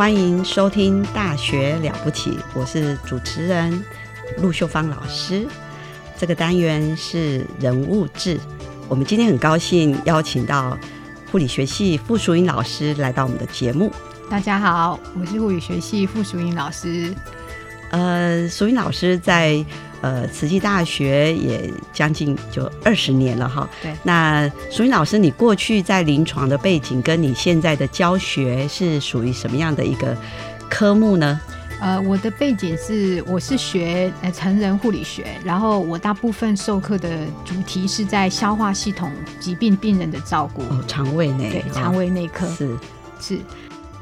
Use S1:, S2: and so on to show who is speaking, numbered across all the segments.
S1: 欢迎收听《大学了不起》，我是主持人陆秀芳老师。这个单元是人物志，我们今天很高兴邀请到护理学系傅淑英老师来到我们的节目。
S2: 大家好，我是护理学系傅淑英老师。
S1: 呃，淑英老师在呃慈济大学也将近就二十年了哈。
S2: 对
S1: 那淑云老师，你过去在临床的背景跟你现在的教学是属于什么样的一个科目呢？
S2: 呃，我的背景是我是学呃成人护理学，然后我大部分授课的主题是在消化系统疾病病人的照顾，
S1: 哦，肠胃内，哦
S2: 对肠胃内科
S1: 是。
S2: 是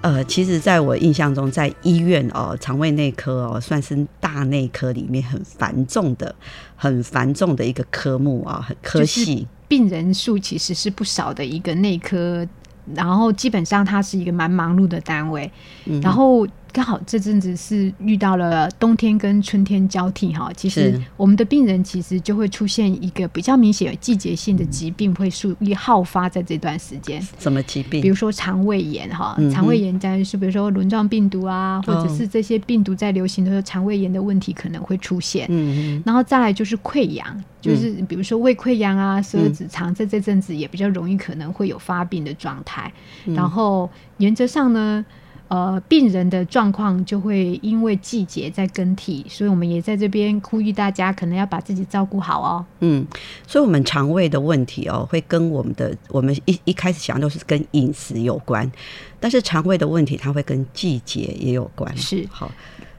S1: 呃，其实，在我印象中，在医院哦，肠胃内科哦，算是大内科里面很繁重的、很繁重的一个科目啊、很科系。
S2: 病人数其实是不少的一个内科，然后基本上它是一个蛮忙碌的单位，
S1: 嗯
S2: 然后刚好这阵子是遇到了冬天跟春天交替哈，其实我们的病人其实就会出现一个比较明显有季节性的疾病会数易好发在这段时间。
S1: 什么疾病？
S2: 比如说肠胃炎哈肠胃炎在是比如说轮状病毒啊，或者
S1: 哦
S2: 是这些病毒在流行的时候，肠胃炎的问题可能会出现。
S1: 嗯
S2: 然后再来就是溃疡，就是比如说胃溃疡啊、十二指肠，在这阵子也比较容易可能会有发病的状态。
S1: 嗯
S2: 然后原则上呢，呃，病人的状况就会因为季节在更替，所以我们也在这边呼吁大家，可能要把自己照顾好哦。
S1: 嗯，所以，我们肠胃的问题哦，会跟我们的我们一一开始想都是跟饮食有关，但是肠胃的问题它会跟季节也有关。
S2: 是
S1: 好，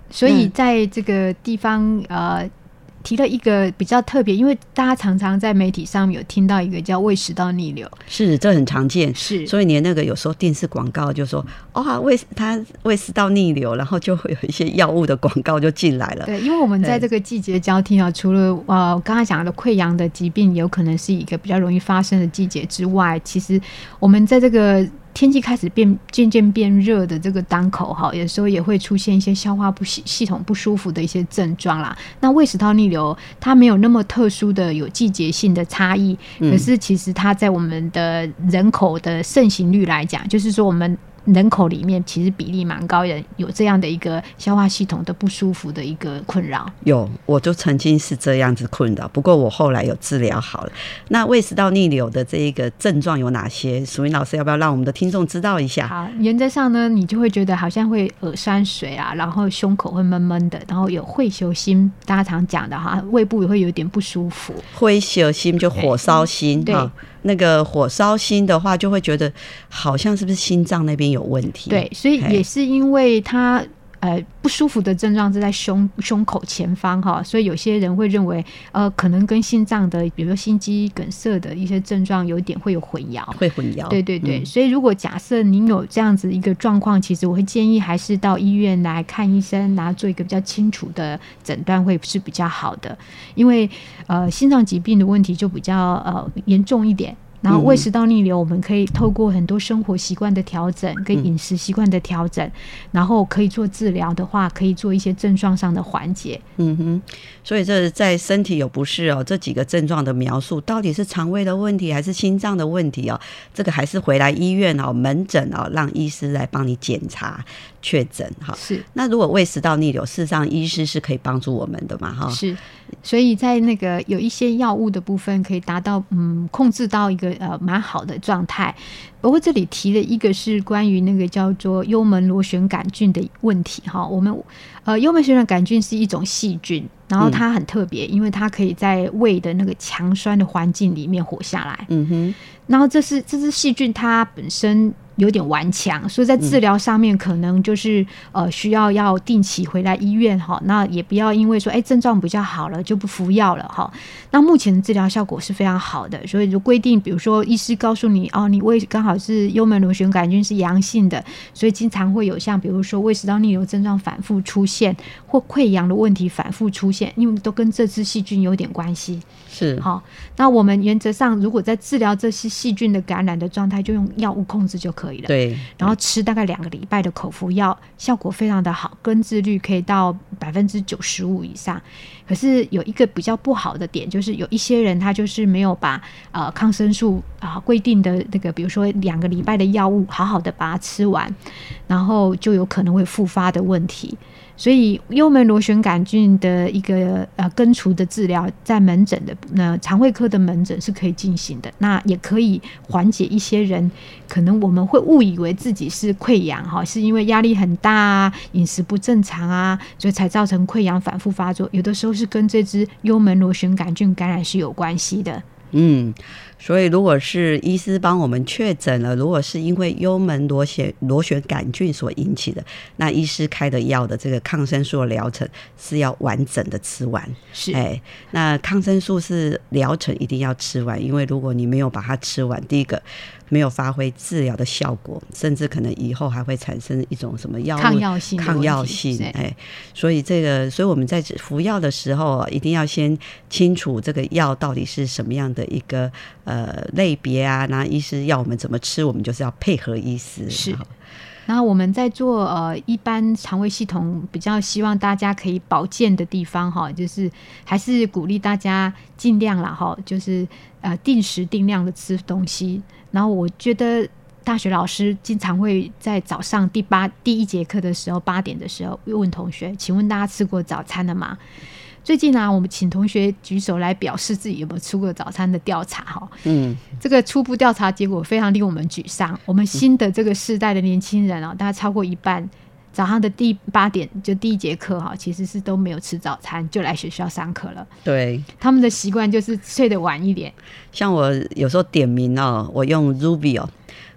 S2: 所以
S1: 嗯
S2: 在这个地方，呃。提了一个比较特别，因为大家常常在媒体上面有听到一个叫胃食道逆流，
S1: 是这很常见。
S2: 是
S1: 所以连那个有时候电视广告就说，哇、胃它胃食道逆流，然后就会有一些药物的广告就进来了。
S2: 对，因为我们在这个季节交替啊，除了呃刚才讲的溃疡的疾病有可能是一个比较容易发生的季节之外，其实我们在这个天气开始变渐渐变热的这个当口哈，有时候也会出现一些消化不系系统不舒服的一些症状啦。那胃食道逆流它没有那么特殊的有季节性的差异，可是其实它在我们的人口的盛行率来讲，就是说我们。人口里面其实比例蛮高，人有这样的一个消化系统的不舒服的一个困扰。
S1: 有，我就曾经是这样子困扰，不过我后来有治疗好了。那胃食道逆流的这一个症状有哪些？淑英老师要不要让我们的听众知道一下？
S2: 好，原则上呢，你就会觉得好像会耳酸水啊，然后胸口会闷闷的，然后有会修心，大家常讲的哈，胃部也会有点不舒服。
S1: 灰血心就火烧心
S2: 对
S1: 哈，那个火烧心的话，就会觉得好像是不是心脏那边有问题？
S2: 对，所以也是因为它。呃，不舒服的症状是在胸胸口前方哈，所以有些人会认为，呃，可能跟心脏的，比如说心肌梗塞的一些症状有点会有混淆。
S1: 会混淆。
S2: 对对对，
S1: 嗯
S2: 所以如果假设您有这样子一个状况，其实我会建议还是到医院来看医生，然后做一个比较清楚的诊断会是比较好的，因为呃心脏疾病的问题就比较呃严重一点。然后胃食道逆流，我们可以透过很多生活习惯的调整跟饮食习惯的调整，然后可以做治疗的话，可以做一些症状上的缓解。
S1: 嗯哼，所以这在身体有不适哦，这几个症状的描述到底是肠胃的问题还是心脏的问题哦？这个还是回来医院哦，门诊哦，让医师来帮你检查确诊哈。
S2: 是
S1: 那如果胃食道逆流，事实上医师是可以帮助我们的嘛哈？
S2: 是，所以在那个有一些药物的部分，可以达到嗯控制到一个个呃蛮好的状态。不过这里提的一个是关于那个叫做幽门螺旋杆菌的问题哈。我们呃幽门螺旋杆菌是一种细菌，然后它很特别，因为它可以在胃的那个强酸的环境里面活下来。
S1: 嗯哼，
S2: 然后这是这只细菌它本身。有点顽强，所以在治疗上面可能就是呃需要要定期回来医院哈。那也不要因为说哎症状比较好了就不服药了哈。那目前的治疗效果是非常好的，所以就规定，比如说医师告诉你哦，你胃刚好是幽门螺旋杆菌是阳性的，所以经常会有像比如说胃食道逆流症状反复出现或溃疡的问题反复出现，因为都跟这支细菌有点关系。
S1: 是
S2: 好，那我们原则上如果在治疗这些细菌的感染的状态，就用药物控制就可以了。
S1: 对，
S2: 然后吃大概两个礼拜的口服药，效果非常的好，根治率可以到百分之九十五以上。可是有一个比较不好的点，就是有一些人他就是没有把呃抗生素啊规定的那个，比如说两个礼拜的药物好好的把它吃完，然后就有可能会复发的问题。所以幽门螺旋杆菌的一个呃根除的治疗，在门诊的那肠胃科的门诊是可以进行的，那也可以缓解一些人可能我们会误以为自己是溃疡哈，是因为压力很大啊，饮食不正常啊，所以才造成溃疡反复发作，有的时候是跟这只幽门螺旋杆菌感染是有关系的。
S1: 嗯。所以，如果是医师帮我们确诊了，如果是因为幽门螺旋螺旋杆菌所引起的，那医师开的药的这个抗生素疗程是要完整的吃完。
S2: 是，
S1: 哎，那抗生素是疗程一定要吃完，因为如果你没有把它吃完，第一个没有发挥治疗的效果，甚至可能以后还会产生一种什么药物
S2: 抗药性
S1: 抗药性。哎，所以这个，所以我们在服药的时候，一定要先清楚这个药到底是什么样的一个。呃，类别啊，那医师要我们怎么吃，我们就是要配合医师。
S2: 是，然后我们在做呃一般肠胃系统比较希望大家可以保健的地方哈，就是还是鼓励大家尽量了哈，就是呃定时定量的吃东西。然后我觉得大学老师经常会在早上第八第一节课的时候八点的时候问同学，请问大家吃过早餐了吗？最近呢，我们请同学举手来表示自己有没有吃过早餐的调查哈。
S1: 嗯，
S2: 这个初步调查结果非常令我们沮丧。我们新的这个世代的年轻人啊，大概超过一半早上的第八点就第一节课哈，其实是都没有吃早餐就来学校上课了。
S1: 对，
S2: 他们的习惯就是睡得晚一点。
S1: 像我有时候点名哦，我用 Ruby 哦。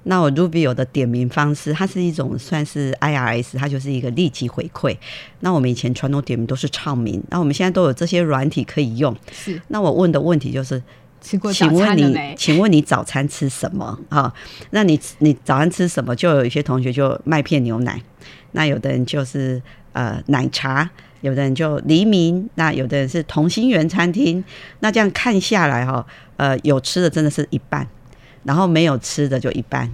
S1: 那我 Rubio 的点名方式，它是一种算是 IRS，它就是一个立即回馈。那我们以前传统点名都是唱名，那我们现在都有这些软体可以用。
S2: 是。
S1: 那我问的问题就是，
S2: 吃过
S1: 请问你，请问你早餐吃什么啊？那你你早餐吃什么？就有一些同学就麦片牛奶，那有的人就是呃奶茶，有的人就黎明，那有的人是同心圆餐厅。那这样看下来哈，呃，有吃的真的是一半。然后没有吃的就一半，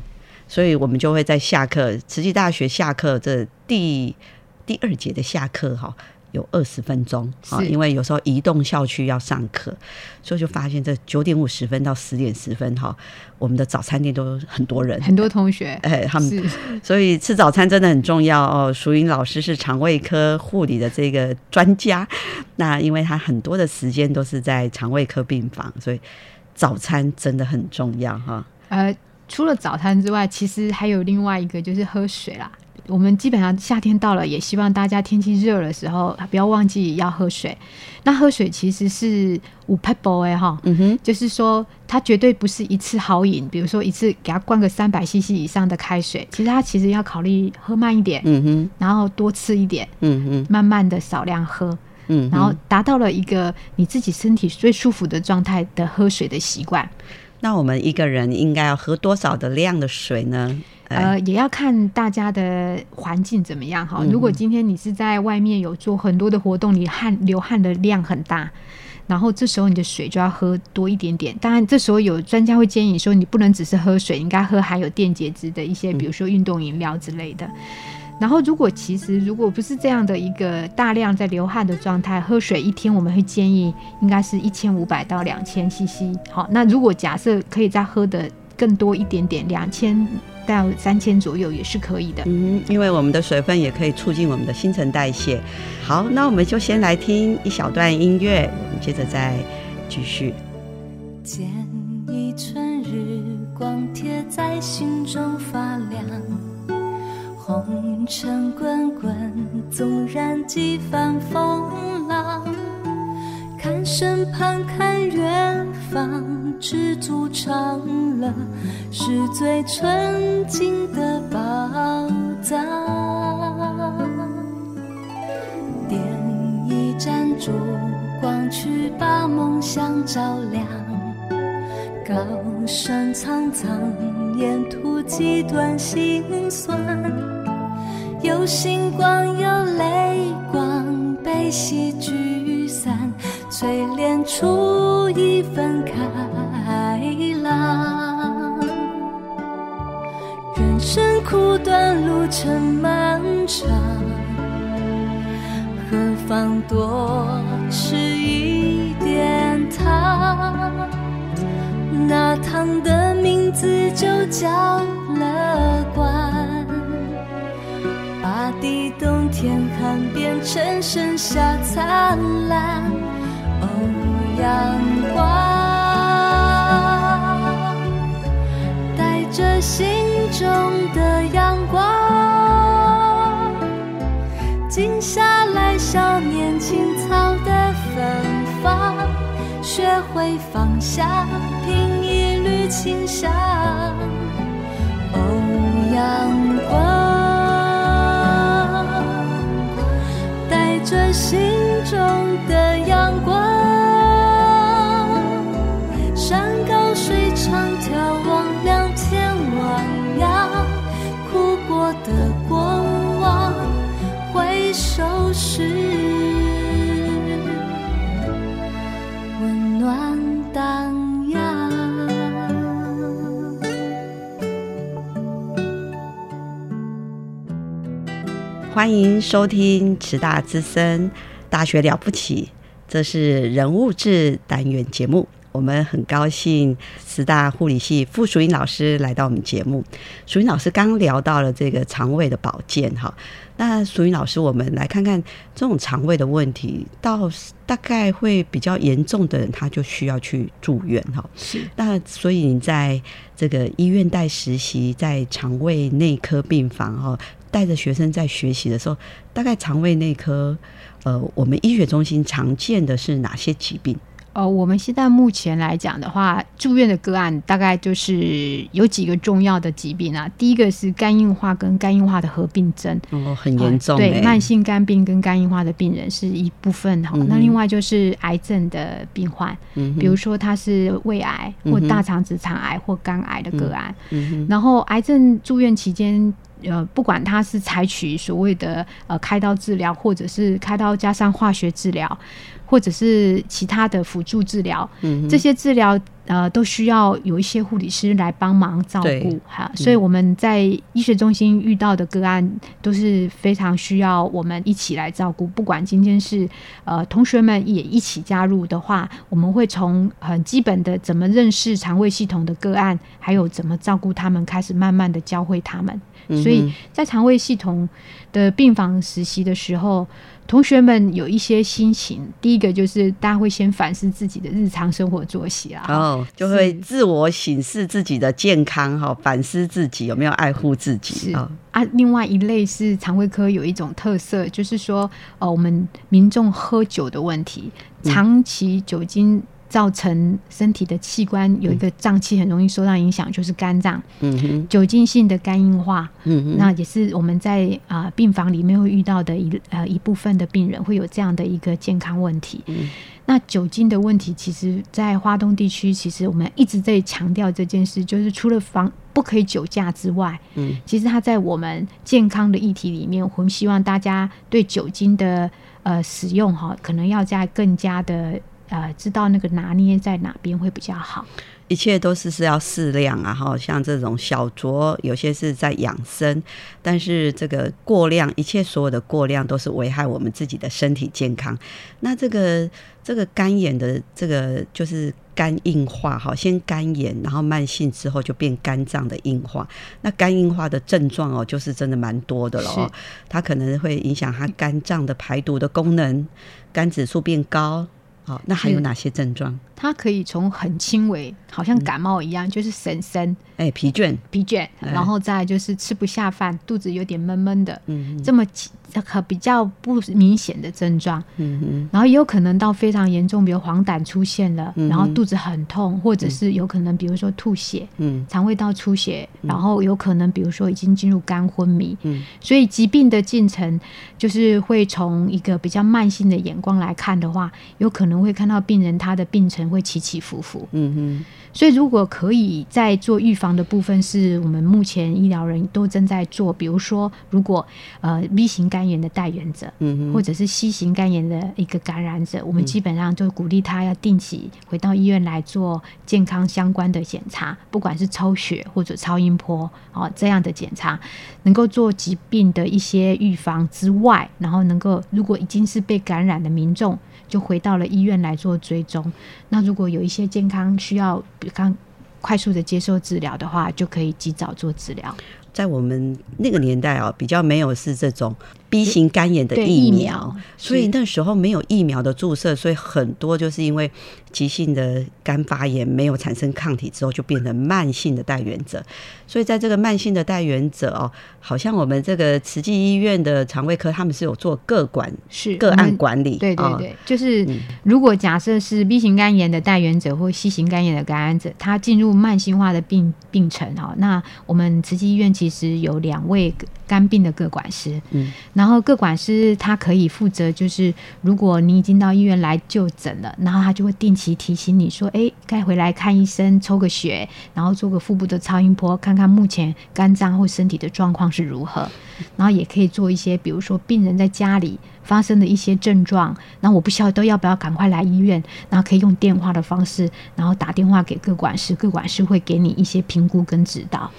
S1: 所以我们就会在下课，慈济大学下课这第第二节的下课哈，有二十分钟啊，因为有时候移动校区要上课，所以就发现这九点五十分到十点十分哈，我们的早餐店都很多人，
S2: 很多同学，
S1: 哎，他们，所以吃早餐真的很重要哦。淑英老师是肠胃科护理的这个专家，那因为他很多的时间都是在肠胃科病房，所以。早餐真的很重要哈。
S2: 呃，除了早餐之外，其实还有另外一个就是喝水啦。我们基本上夏天到了，也希望大家天气热的时候不要忘记要喝水。那喝水其实是五哎哈，
S1: 嗯哼，
S2: 就是说它绝对不是一次好饮，比如说一次给它灌个三百 CC 以上的开水，其实它其实要考虑喝慢一点，
S1: 嗯哼，
S2: 然后多吃一点，
S1: 嗯哼，
S2: 慢慢的少量喝。
S1: 嗯，
S2: 然后达到了一个你自己身体最舒服的状态的喝水的习惯。
S1: 那我们一个人应该要喝多少的量的水呢？
S2: 呃，也要看大家的环境怎么样哈。如果今天你是在外面有做很多的活动，你汗流汗的量很大，然后这时候你的水就要喝多一点点。当然，这时候有专家会建议说，你不能只是喝水，应该喝含有电解质的一些，比如说运动饮料之类的。然后，如果其实如果不是这样的一个大量在流汗的状态，喝水一天我们会建议应该是一千五百到两千 CC。好，那如果假设可以再喝的更多一点点，两千到三千左右也是可以的。
S1: 嗯，因为我们的水分也可以促进我们的新陈代谢。好，那我们就先来听一小段音乐，我们接着再继续。
S3: 见一寸日。光贴在心中发亮。红尘滚滚，纵然几番风浪，看身旁，看远方，知足常了，是最纯净的宝藏。点一盏烛光，去把梦想照亮。高声苍苍，沿途几段心酸。有星光，有泪光，悲喜聚散，淬炼出一份开朗。人生苦短，路程漫长，何妨多吃一点糖？那糖的名字就叫乐观。大地冬天寒，变成盛夏灿烂。哦，阳光，中的阳光，静下来想念青草的芬芳，学会放下，品一缕清香。哦，阳光。带着心中的阳光，是，温暖荡漾。
S1: 欢迎收听《慈大之声》大学了不起，这是人物志单元节目。我们很高兴，师大护理系傅淑英老师来到我们节目。淑英老师刚聊到了这个肠胃的保健，哈。那淑英老师，我们来看看这种肠胃的问题，到大概会比较严重的人，他就需要去住院，哈。
S2: 是。
S1: 那所以你在这个医院带实习，在肠胃内科病房，哈。带着学生在学习的时候，大概肠胃内科，呃，我们医学中心常见的是哪些疾病？
S2: 呃，我们现在目前来讲的话，住院的个案大概就是有几个重要的疾病啊。第一个是肝硬化跟肝硬化的合并症，
S1: 哦，很严重。
S2: 对，慢性肝病跟肝硬化的病人是一部分哈。那另外就是癌症的病患，比如说他是胃癌或大肠直肠癌或肝癌的个案。然后癌症住院期间。呃，不管他是采取所谓的呃开刀治疗，或者是开刀加上化学治疗，或者是其他的辅助治疗，嗯，这些治疗呃都需要有一些护理师来帮忙照顾哈。所以我们在医学中心遇到的个案都是非常需要我们一起来照顾。不管今天是呃同学们也一起加入的话，我们会从很基本的怎么认识肠胃系统的个案，还有怎么照顾他们，开始慢慢的教会他们。所以在肠胃系统的病房实习的时候，同学们有一些心情。第一个就是大家会先反思自己的日常生活作息啊，
S1: 哦，就会自我审视自己的健康哈，反思自己有没有爱护自己
S2: 啊。啊，另外一类是肠胃科有一种特色，就是说，呃，我们民众喝酒的问题，长期酒精。造成身体的器官有一个脏器很容易受到影响，就是肝脏。嗯哼，酒精性的肝硬化，嗯哼，那也是我们在啊病房里面会遇到的一呃一部分的病人会有这样的一个健康问题。嗯，那酒精的问题，其实，在华东地区，其实我们一直在强调这件事，就是除了防不可以酒驾之外，嗯，其实它在我们健康的议题里面，我们希望大家对酒精的呃使用哈，可能要在更加的。呃，知道那个拿捏在哪边会比较好。
S1: 一切都是是要适量啊，哈，像这种小酌，有些是在养生，但是这个过量，一切所有的过量都是危害我们自己的身体健康。那这个这个肝炎的这个就是肝硬化，哈，先肝炎，然后慢性之后就变肝脏的硬化。那肝硬化的症状哦，就是真的蛮多的了哦，它可能会影响它肝脏的排毒的功能，肝指数变高。好，那还有哪些症状？
S2: 它可以从很轻微，好像感冒一样，就是神神、
S1: 哎，疲倦，
S2: 疲倦，
S1: 哎。
S2: 然后再就是吃不下饭，肚子有点闷闷的，
S1: 嗯
S2: 这么可比较不明显的症状。
S1: 嗯嗯
S2: 然后也有可能到非常严重，比如黄疸出现了，
S1: 嗯
S2: 然后肚子很痛，或者是有可能比如说吐血、
S1: 嗯。
S2: 肠胃道出血，然后有可能比如说已经进入肝昏迷。
S1: 嗯。
S2: 所以疾病的进程就是会从一个比较慢性的眼光来看的话，有可能会看到病人他的病程会起起伏伏。
S1: 嗯哼
S2: 所以，如果可以在做预防的部分，是我们目前医疗人都正在做。比如说，如果呃 B 型肝炎的带源者，
S1: 嗯
S2: 或者是 C 型肝炎的一个感染者，我们基本上就鼓励他要定期回到医院来做健康相关的检查，不管是抽血或者超音波哦这样的检查，能够做疾病的一些预防之外，然后能够如果已经是被感染的民众，就回到了医院来做追踪。那如果有一些健康需要，比比刚快速的接受治疗的话，就可以及早做治疗。
S1: 在我们那个年代啊，比较没有是这种 B 型肝炎的疫苗。
S2: 疫苗，
S1: 所以那时候没有疫苗的注射，所以很多就是因为急性的肝发炎没有产生抗体之后，就变成慢性的带源者。所以在这个慢性的带源者哦，好像我们这个慈济医院的肠胃科他们是有做个管个
S2: 是个
S1: 案管理，啊
S2: 对对对，就是
S1: 嗯。
S2: 如果假设是 B 型肝炎的带源者或 C 型肝炎的感染者，他进入慢性化的病病程哈，那我们慈济医院其实有两位肝病的个管师，
S1: 嗯，
S2: 然后各管师他可以负责，就是如果你已经到医院来就诊了，然后他就会定期提醒你说，哎，该回来看医生，抽个血，然后做个腹部的超音波，看看目前肝脏或身体的状况是如何，然后也可以做一些，比如说病人在家里发生的一些症状，那我不晓得要不要赶快来医院，然后可以用电话的方式，然后打电话给各管师，各管师会给你一些评估跟指导。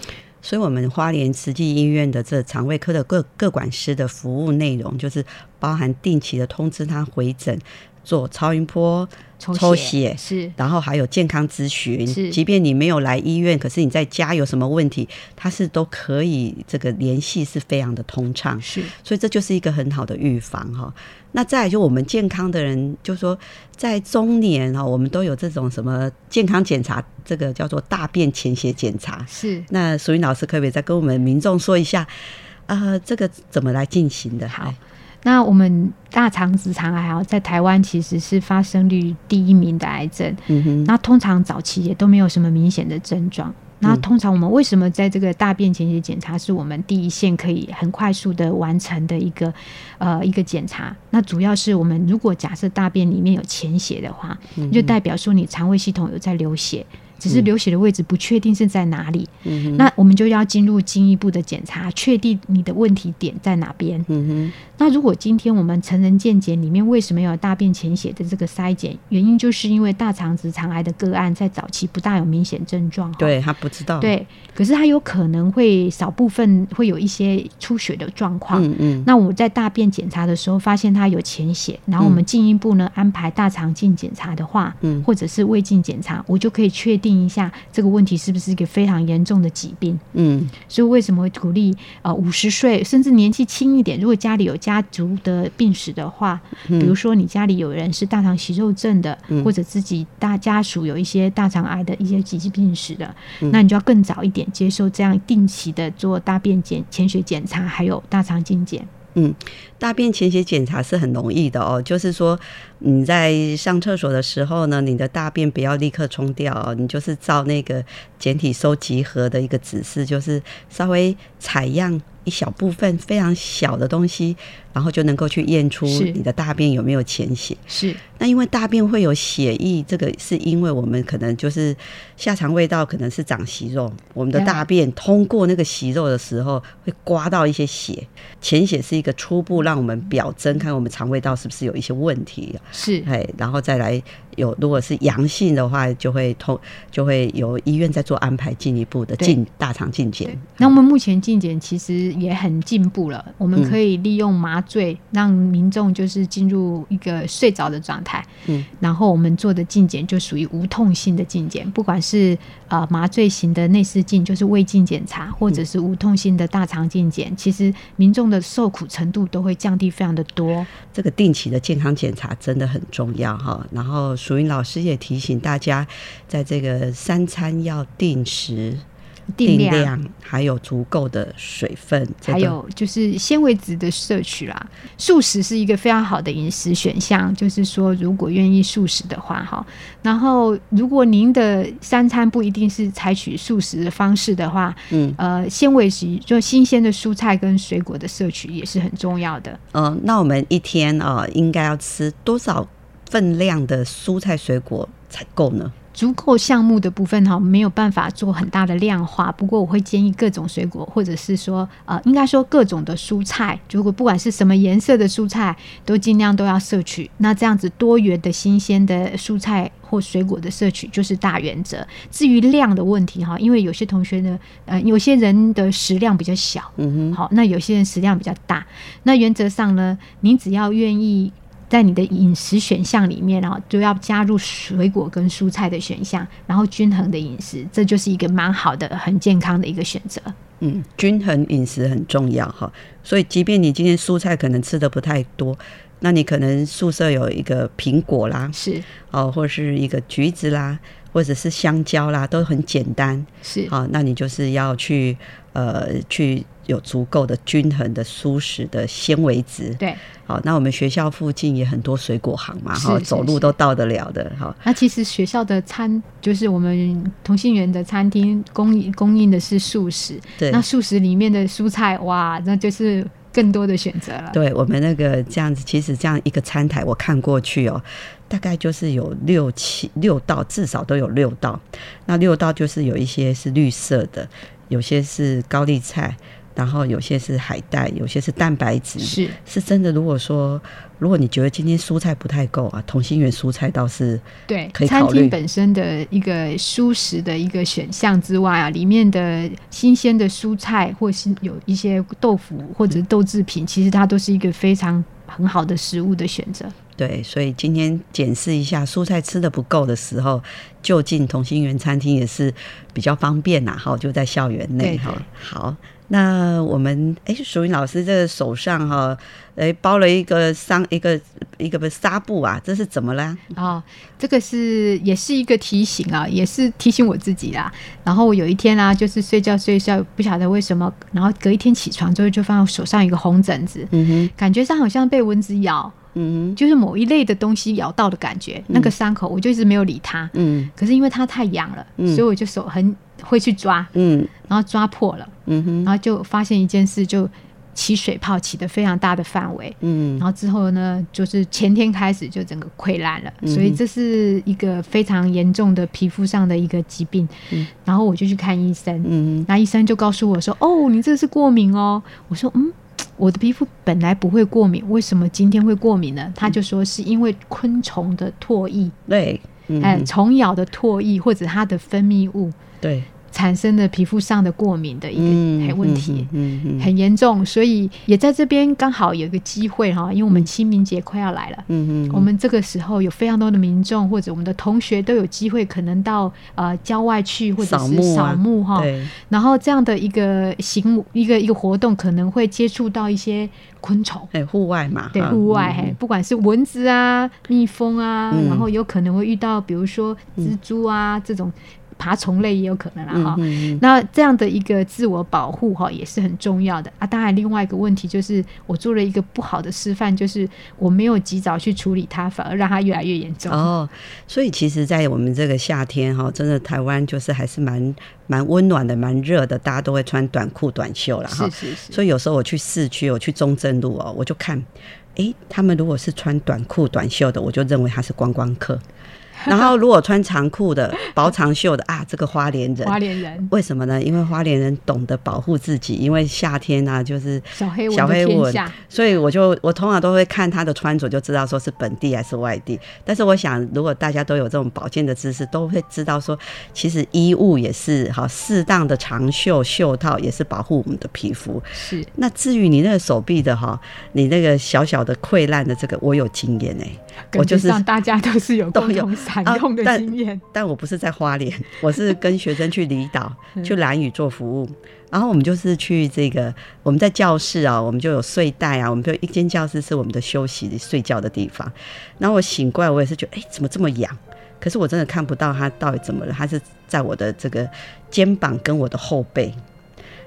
S1: 所以，我们花莲慈济医院的这肠胃科的各各管师的服务内容，就是包含定期的通知他回诊做超音波、
S2: 抽
S1: 抽
S2: 血
S1: 血，
S2: 是
S1: 然后还有健康咨询。
S2: 是
S1: 即便你没有来医院，可是你在家有什么问题，它是都可以这个联系是非常的通畅。
S2: 是
S1: 所以这就是一个很好的预防哈。那再来就我们健康的人，就说在中年哈，我们都有这种什么健康检查，这个叫做大便潜血检查。
S2: 是。
S1: 那淑云老师可不可以再跟我们民众说一下，呃，这个怎么来进行的？
S2: 好，那我们大肠直肠癌啊，在台湾其实是发生率第一名的癌症。
S1: 嗯哼，
S2: 那通常早期也都没有什么明显的症状。那
S1: 嗯
S2: 通常我们为什么在这个大便潜血检查是我们第一线可以很快速的完成的一个呃一个检查？那主要是我们如果假设大便里面有潜血的话，
S1: 嗯
S2: 就代表说你肠胃系统有在流血，只是流血的位置不确定是在哪里。
S1: 嗯
S2: 那我们就要进入进一步的检查，确定你的问题点在哪边。
S1: 嗯哼，
S2: 那如果今天我们成人健检里面为什么有大便潜血的这个筛检？原因就是因为大肠直肠癌的个案在早期不大有明显症状，
S1: 对他不知道，，
S2: 对，可是它有可能会少部分会有一些出血的状况。
S1: 嗯嗯，
S2: 那我在大便检查的时候发现他有潜血，然后我们进一步呢安排大肠镜检查的话，
S1: 嗯。
S2: 或者是胃镜检查，我就可以确定一下这个问题是不是一个非常严重的疾病。
S1: 嗯。
S2: 所以为什么会鼓励呃五十岁甚至年纪轻一点，如果家里有家族的病史的话，比如说你家里有人是大肠息肉症的，
S1: 嗯。
S2: 或者自己大家属有一些大肠癌的一些疾病史的，
S1: 嗯。
S2: 那你就要更早一点接受这样定期的做大便检、潜血检查，还有大肠镜检。
S1: 嗯，大便潜血检查是很容易的哦，就是说你在上厕所的时候呢，你的大便不要立刻冲掉哦，你就是照那个简体收集盒的一个指示，就是稍微采样一小部分非常小的东西，然后就能够去验出你的大便有没有潜血。
S2: 是。
S1: 那因为大便会有血液，这个是因为我们可能就是下肠胃道可能是长息肉，我们的大便通过那个息肉的时候会刮到一些血，潜血是一个初步让我们表征看我们肠胃道是不是有一些问题，
S2: 是。
S1: 哎，然后再来有如果是阳性的话，就会通就会由医院再做安排进一步的进大肠镜检。
S2: 那我们目前镜检其实也很进步了，我们
S1: 嗯。
S2: 可以利用麻醉，让民众就是进入一个睡着的状态。
S1: 嗯，
S2: 然后我们做的镜检就属于无痛性的镜检，不管是呃麻醉型的内视镜，就是胃镜检查，或者是无痛性的大肠镜检，其实民众的受苦程度都会降低非常的多。
S1: 这个定期的健康检查真的很重要哈。然后淑云老师也提醒大家，在这个三餐要定时。
S2: 定量，
S1: 还有足够的水分，
S2: 还有就是纤维质的摄取啦。素食是一个非常好的饮食选项，就是说如果愿意素食的话，哈。然后如果您的三餐不一定是采取素食的方式的话，嗯，呃，纤维质就新鲜的蔬菜跟水果的摄取也是很重要的。
S1: 嗯，那我们一天啊，应该要吃多少分量的蔬菜水果才够呢？
S2: 足够项目的部分哈，没有办法做很大的量化。不过我会建议各种水果，或者是说呃，应该说各种的蔬菜，如果不管是什么颜色的蔬菜，都尽量都要摄取。那这样子多元的新鲜的蔬菜或水果的摄取就是大原则。至于量的问题哈，因为有些同学呢，呃，有些人的食量比较小，嗯哼，好，那有些人食量比较大。那原则上呢，您只要愿意。在你的饮食选项里面，然后就要加入水果跟蔬菜的选项，然后均衡的饮食，这就是一个蛮好的、很健康的一个选择。
S1: 嗯，均衡饮食很重要哈。所以，即便你今天蔬菜可能吃的不太多，那你可能宿舍有一个苹果啦，
S2: 是
S1: 哦，或是一个橘子啦，或者是香蕉啦，都很简单。
S2: 是
S1: 啊，那你就是要去呃去。有足够的均衡的舒适的纤维质，
S2: 对，
S1: 好，那我们学校附近也很多水果行嘛，哈，走路都到得了的，哈。
S2: 那其实学校的餐就是我们同心园的餐厅供应供应的是素食，
S1: 对，
S2: 那素食里面的蔬菜，哇，那就是更多的选择了。
S1: 对我们那个这样子，其实这样一个餐台我看过去哦，大概就是有六七六道，至少都有六道。那六道就是有一些是绿色的，有些是高丽菜。然后有些是海带，有些是蛋白质，
S2: 是
S1: 是真的。如果说如果你觉得今天蔬菜不太够啊，同心圆蔬菜倒是
S2: 对
S1: 可以考虑。
S2: 本身的一个蔬食的一个选项之外啊，里面的新鲜的蔬菜或是有一些豆腐或者豆制品，其实它都是一个非常很好的食物的选择。
S1: 对，所以今天检视一下蔬菜吃的不够的时候，就近同心圆餐厅也是比较方便呐。哈，就在校园内哈。好。那我们哎，淑云老师这个手上哈，哎包了一个纱一个一个不纱布啊，这是怎么啦？
S2: 哦，这个是也是一个提醒啊，也是提醒我自己啦。然后我有一天啊，就是睡觉睡觉，不晓得为什么，然后隔一天起床之后就发现手上一个红疹子，嗯哼，感觉上好像被蚊子咬，嗯，就是某一类的东西咬到的感觉。那个伤口我就一直没有理它，嗯，可是因为它太痒了，所以我就手很。会去抓，嗯，然后抓破了，嗯哼，然后就发现一件事，就起水泡，起的非常大的范围，嗯，然后之后呢，就是前天开始就整个溃烂了，所以这是一个非常严重的皮肤上的一个疾病，嗯，然后我就去看医生，嗯，那医生就告诉我说，哦，你这是过敏哦，我说，嗯，我的皮肤本来不会过敏，为什么今天会过敏呢？他就说是因为昆虫的唾液，
S1: 对，
S2: 哎，虫咬的唾液或者它的分泌物。
S1: 对，
S2: 产生的皮肤上的过敏的一个问题，很严重，所以也在这边刚好有一个机会哈，因为我们清明节快要来了，嗯嗯，我们这个时候有非常多的民众或者我们的同学都有机会可能到呃郊外去或者是扫墓哈，然后这样的一个行一个一个活动可能会接触到一些昆虫，
S1: 哎，户外嘛，
S2: 对，户外嘿，不管是蚊子啊、蜜蜂啊，然后有可能会遇到比如说蜘蛛啊这种。爬虫类也有可能啦哈，那这样的一个自我保护哈也是很重要的啊。当然，另外一个问题就是我做了一个不好的示范，就是我没有及早去处理它，反而让它越来越严重。
S1: 哦，所以其实，在我们这个夏天哈，真的台湾就是还是蛮蛮温暖的，蛮热的，大家都会穿短裤短袖了哈。
S2: 是是是。
S1: 所以有时候我去市区，我去中正路哦，我就看，诶，他们如果是穿短裤短袖的，我就认为他是观光客。然后如果穿长裤的、薄长袖的啊，这个花莲人。
S2: 花莲人
S1: 为什么呢？因为花莲人懂得保护自己，因为夏天啊，就是
S2: 小黑蚊
S1: 小黑蚊所以我就我通常都会看他的穿着就知道说是本地还是外地。但是我想，如果大家都有这种保健的知识，都会知道说，其实衣物也是哈，适当的长袖袖套也是保护我们的皮肤。
S2: 是
S1: 那至于你那个手臂的哈，你那个小小的溃烂的这个，我有经验哎、我就是
S2: 大家都是有共同闪
S1: 啊
S2: 用的
S1: 但
S2: 经验。
S1: 但我不是在花莲，我是跟学生去离岛、去兰屿做服务。然后我们就是去这个，我们在教室啊，我们就有睡袋啊，我们就一间教室是我们的休息睡觉的地方。然后我醒过来，我也是觉得，哎，怎么这么痒？可是我真的看不到它到底怎么了，它是在我的这个肩膀跟我的后背。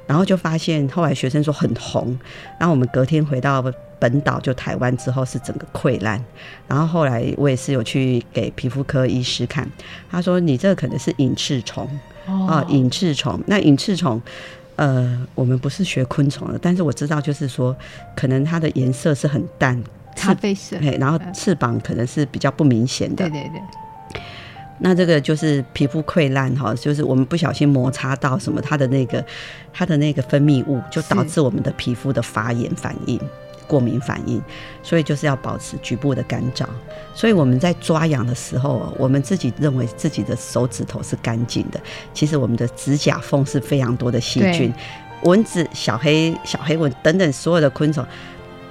S1: 然后就发现，后来学生说很红，然后我们隔天回到本岛就台湾之后是整个溃烂，然后后来我也是有去给皮肤科医师看，他说你这个可能是隐翅虫哦，隐翅虫。那隐翅虫，呃，我们不是学昆虫的，但是我知道就是说，可能它的颜色是很淡，
S2: 咖啡色，
S1: 对，然后翅膀可能是比较不明显的
S2: 对，对对，
S1: 那这个就是皮肤溃烂哈，就是我们不小心摩擦到什么，它的那个它的那个分泌物，就导致我们的皮肤的发炎反应、过敏反应，所以就是要保持局部的干燥。所以我们在抓痒的时候，我们自己认为自己的手指头是干净的，其实我们的指甲缝是非常多的细菌、蚊子、小黑、小黑蚊等等所有的昆虫。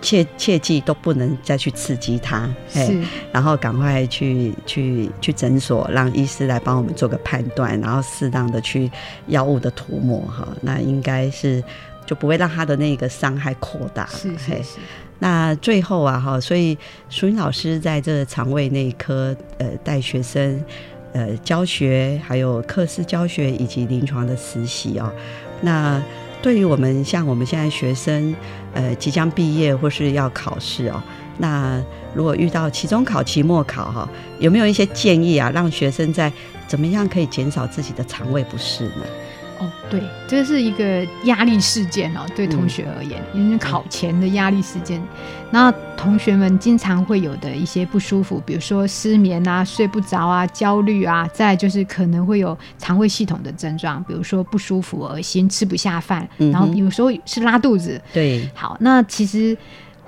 S1: 切切记都不能再去刺激它，嘿
S2: 是
S1: 然后赶快去去去诊所，让医师来帮我们做个判断，然后适当的去药物的涂抹哈，那应该是就不会让他的那个伤害扩大。
S2: 是
S1: 嘿
S2: 是是，
S1: 那最后啊哈，所以淑英老师在这个肠胃内科呃带学生呃教学，还有课室教学以及临床的实习哦，那。对于我们像我们现在学生，呃，即将毕业或是要考试哦，那如果遇到期中考、期末考哈、有没有一些建议啊，让学生在怎么样可以减少自己的肠胃不适呢？
S2: 哦，对，这是一个压力事件哦，对
S1: 嗯。
S2: 同学而言，因为考前的压力事件，那同学们经常会有的一些不舒服，比如说失眠啊、睡不着啊、焦虑啊，再就是可能会有肠胃系统的症状，比如说不舒服、恶心、吃不下饭，
S1: 嗯
S2: 然后有时候是拉肚子。
S1: 对，
S2: 好，那其实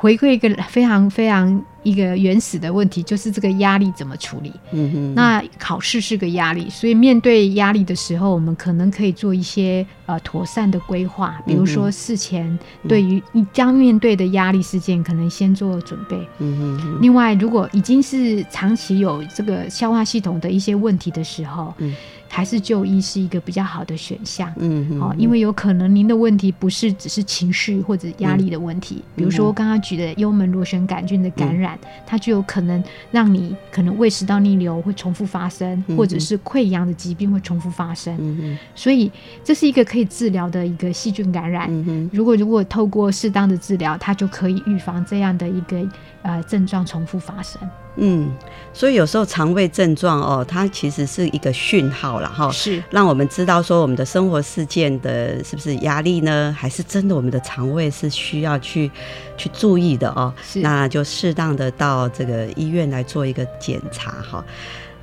S2: 回馈一个非常非常一个原始的问题，就是这个压力怎么处理。
S1: 嗯哼，
S2: 那考试是个压力，所以面对压力的时候，我们可能可以做一些呃妥善的规划，比如说事前对于你将面对的压力事件，可能先做准备。
S1: 嗯哼哼，
S2: 另外，如果已经是长期有这个消化系统的一些问题的时候，
S1: 嗯
S2: 还是就医是一个比较好的选项。
S1: 嗯哼，
S2: 好、因为有可能您的问题不是只是情绪或者压力的问题，比如说我刚刚举的幽门螺旋杆菌的感染，它就有可能让你可能胃食道逆流会重复发生，
S1: 嗯
S2: 或者是溃疡的疾病会重复发生，
S1: 嗯哼，
S2: 所以这是一个可以治疗的一个细菌感染。
S1: 嗯，
S2: 如果如果透过适当的治疗，它就可以预防这样的一个呃症状重复发生。
S1: 嗯，所以有时候肠胃症状哦，它其实是一个讯号了，哈，
S2: 是
S1: 让我们知道说我们的生活事件的是不是压力呢，还是真的我们的肠胃是需要去去注意的哦。
S2: 是
S1: 那就适当的到这个医院来做一个检查哈。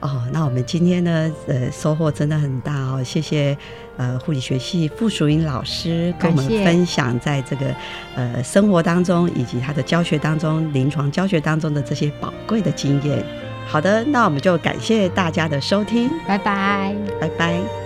S1: 哦，那我们今天呢，呃，收获真的很大哦，谢谢呃护理学系傅淑英老师跟我们分享在这个呃生活当中以及他的教学当中、临床教学当中的这些宝贵的经验。好的，那我们就感谢大家的收听，
S2: 拜拜。
S1: 拜拜。